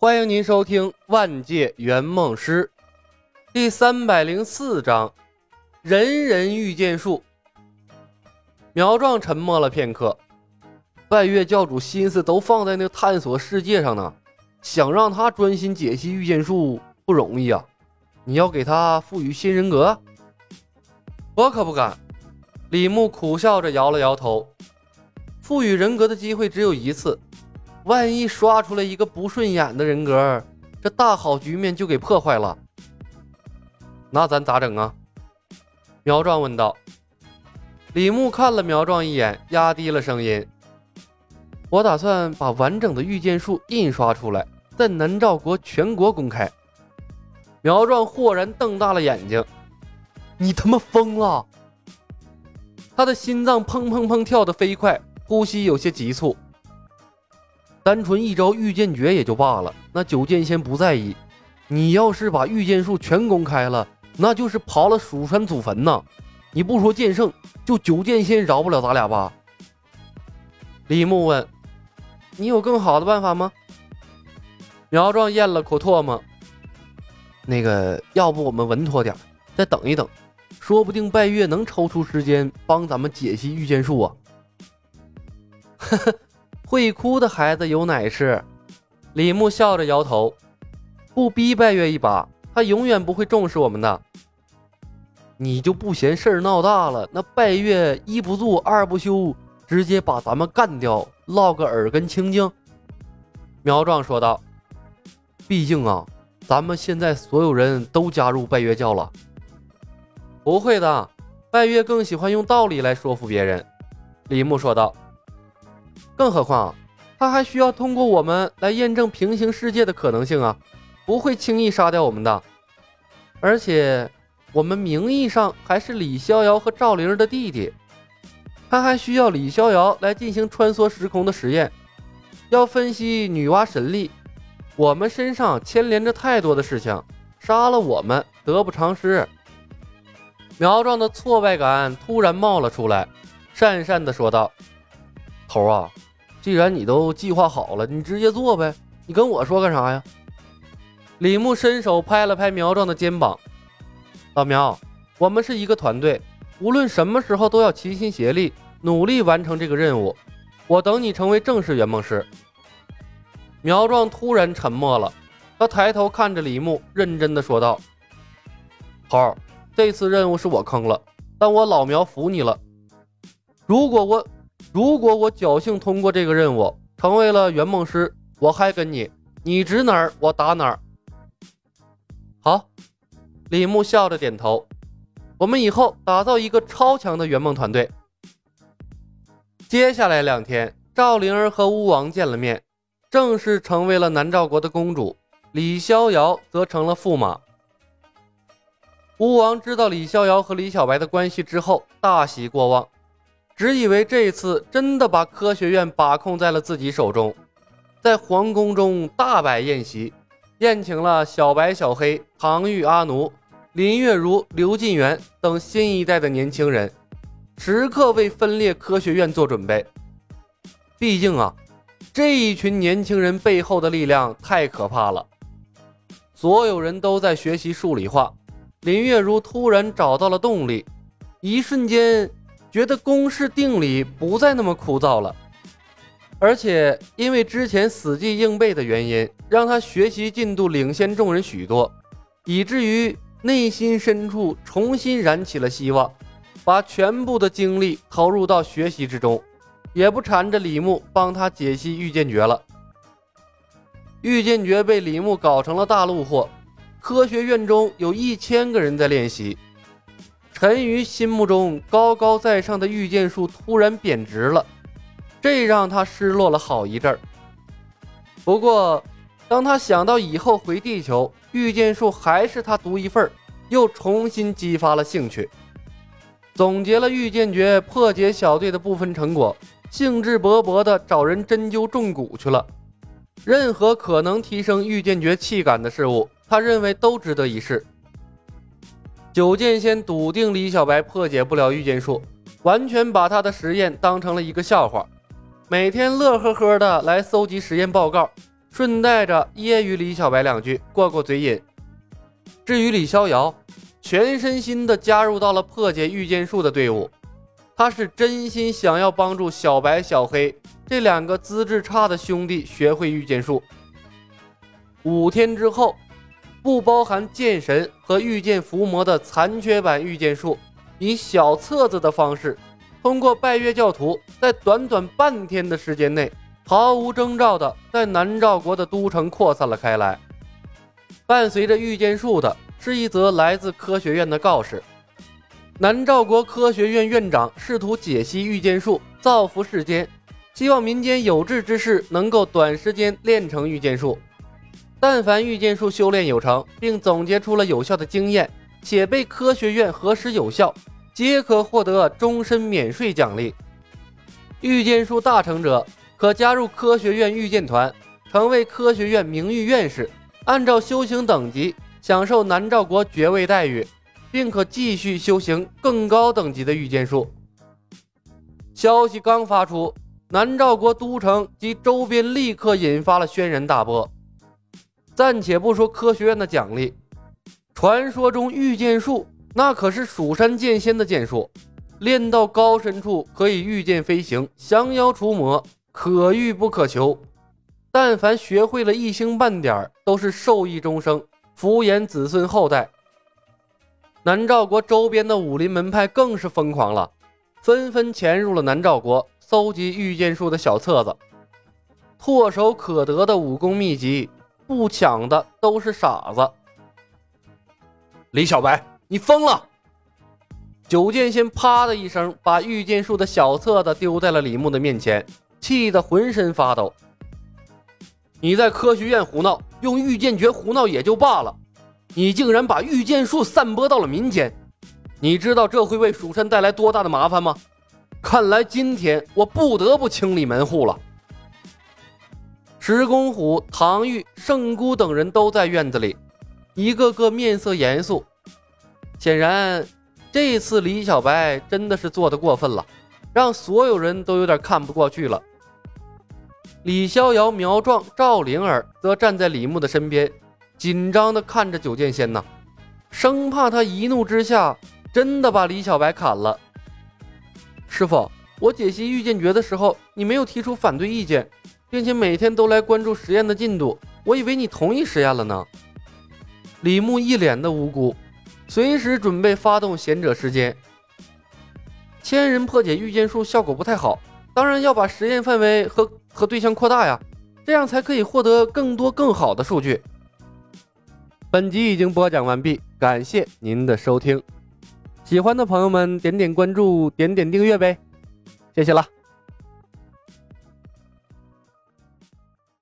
欢迎您收听《万界圆梦师》第三百零四章《人人御剑术》。苗壮沉默了片刻，拜月教主心思都放在那探索世界上呢，想让他专心解析御剑术不容易啊！你要给他赋予新人格？我可不敢。李牧苦笑着摇了摇头，赋予人格的机会只有一次。万一刷出来一个不顺眼的人格，这大好局面就给破坏了。那咱咋整啊？苗壮问道。李牧看了苗壮一眼，压低了声音：“我打算把完整的御剑术印刷出来，在南诏国全国公开。”苗壮豁然瞪大了眼睛：“你他妈疯了！”他的心脏砰砰砰跳得飞快，呼吸有些急促。单纯一招御剑诀也就罢了，那九剑仙不在意。你要是把御剑术全公开了，那就是刨了蜀山祖坟呐！你不说剑圣，就九剑仙饶不了咱俩吧？李牧问：“你有更好的办法吗？”苗壮咽了口唾沫：“那个，要不我们稳妥点，再等一等，说不定拜月能抽出时间帮咱们解析御剑术啊！”呵呵。会哭的孩子有奶吃，李牧笑着摇头，不逼拜月一把，他永远不会重视我们的。你就不嫌事儿闹大了？那拜月一不做二不休，直接把咱们干掉，落个耳根清净。苗壮说道：“毕竟啊，咱们现在所有人都加入拜月教了。”不会的，拜月更喜欢用道理来说服别人。李牧说道。更何况，他还需要通过我们来验证平行世界的可能性啊！不会轻易杀掉我们的。而且，我们名义上还是李逍遥和赵灵儿的弟弟，他还需要李逍遥来进行穿梭时空的实验，要分析女娲神力。我们身上牵连着太多的事情，杀了我们得不偿失。苗壮的挫败感突然冒了出来，讪讪地说道：“头啊！”既然你都计划好了，你直接做呗，你跟我说干啥呀？李牧伸手拍了拍苗壮的肩膀：“老苗，我们是一个团队，无论什么时候都要齐心协力，努力完成这个任务。我等你成为正式圆梦师。”苗壮突然沉默了，他抬头看着李牧，认真的说道：“猴，这次任务是我坑了，但我老苗服你了。如果我……”如果我侥幸通过这个任务，成为了圆梦师，我还跟你，你指哪儿我打哪儿。好，李牧笑着点头。我们以后打造一个超强的圆梦团队。接下来两天，赵灵儿和巫王见了面，正式成为了南诏国的公主。李逍遥则成了驸马。巫王知道李逍遥和李小白的关系之后，大喜过望。只以为这次真的把科学院把控在了自己手中，在皇宫中大摆宴席，宴请了小白、小黑、唐玉、阿奴、林月如、刘晋元等新一代的年轻人，时刻为分裂科学院做准备。毕竟啊，这一群年轻人背后的力量太可怕了。所有人都在学习数理化，林月如突然找到了动力，一瞬间。觉得公式定理不再那么枯燥了，而且因为之前死记硬背的原因，让他学习进度领先众人许多，以至于内心深处重新燃起了希望，把全部的精力投入到学习之中，也不缠着李牧帮他解析御剑诀了。御剑诀被李牧搞成了大陆货，科学院中有一千个人在练习。陈瑜心目中高高在上的御剑术突然贬值了，这让他失落了好一阵儿。不过，当他想到以后回地球，御剑术还是他独一份儿，又重新激发了兴趣。总结了御剑诀破解小队的部分成果，兴致勃勃地找人针灸重骨去了。任何可能提升御剑诀气感的事物，他认为都值得一试。九剑仙笃定李小白破解不了御剑术，完全把他的实验当成了一个笑话，每天乐呵呵的来搜集实验报告，顺带着揶揄李小白两句，过过嘴瘾。至于李逍遥，全身心的加入到了破解御剑术的队伍，他是真心想要帮助小白、小黑这两个资质差的兄弟学会御剑术。五天之后，不包含剑神和御剑伏魔的残缺版御剑术，以小册子的方式，通过拜月教徒，在短短半天的时间内，毫无征兆的在南诏国的都城扩散了开来。伴随着御剑术的是一则来自科学院的告示：南诏国科学院院长试图解析御剑术，造福世间，希望民间有志之士能够短时间练成御剑术。但凡御剑术修炼有成，并总结出了有效的经验，且被科学院核实有效，皆可获得终身免税奖励。御剑术大成者可加入科学院御剑团，成为科学院名誉院士。按照修行等级享受南诏国爵位待遇，并可继续修行更高等级的御剑术。消息刚发出，南诏国都城及周边立刻引发了轩然大波。暂且不说科学院的奖励，传说中御剑术那可是蜀山剑仙的剑术，练到高深处可以御剑飞行、降妖除魔，可遇不可求。但凡学会了一星半点都是受益终生，福延子孙后代。南诏国周边的武林门派更是疯狂了，纷纷潜入了南诏国，搜集御剑术的小册子，唾手可得的武功秘籍，不抢的都是傻子。李小白，你疯了！九剑仙啪的一声把御剑术的小册子丢在了李牧的面前，气得浑身发抖。你在科学院胡闹，用御剑诀胡闹也就罢了，你竟然把御剑术散播到了民间，你知道这会为蜀山带来多大的麻烦吗？看来今天我不得不清理门户了。石公虎、唐玉、圣姑等人都在院子里，一个个面色严肃。显然，这次李小白真的是做的过分了，让所有人都有点看不过去了。李逍遥、苗壮、赵灵儿则站在李牧的身边，紧张地看着九剑仙呢，生怕他一怒之下真的把李小白砍了。师傅，我解析御剑诀的时候，你没有提出反对意见，并且每天都来关注实验的进度，我以为你同意实验了呢。李牧一脸的无辜，随时准备发动贤者时间。千人破解御剑术效果不太好，当然要把实验范围和。和对象扩大呀，这样才可以获得更多更好的数据。本集已经播讲完毕，感谢您的收听。喜欢的朋友们点点关注，点点订阅呗，谢谢了。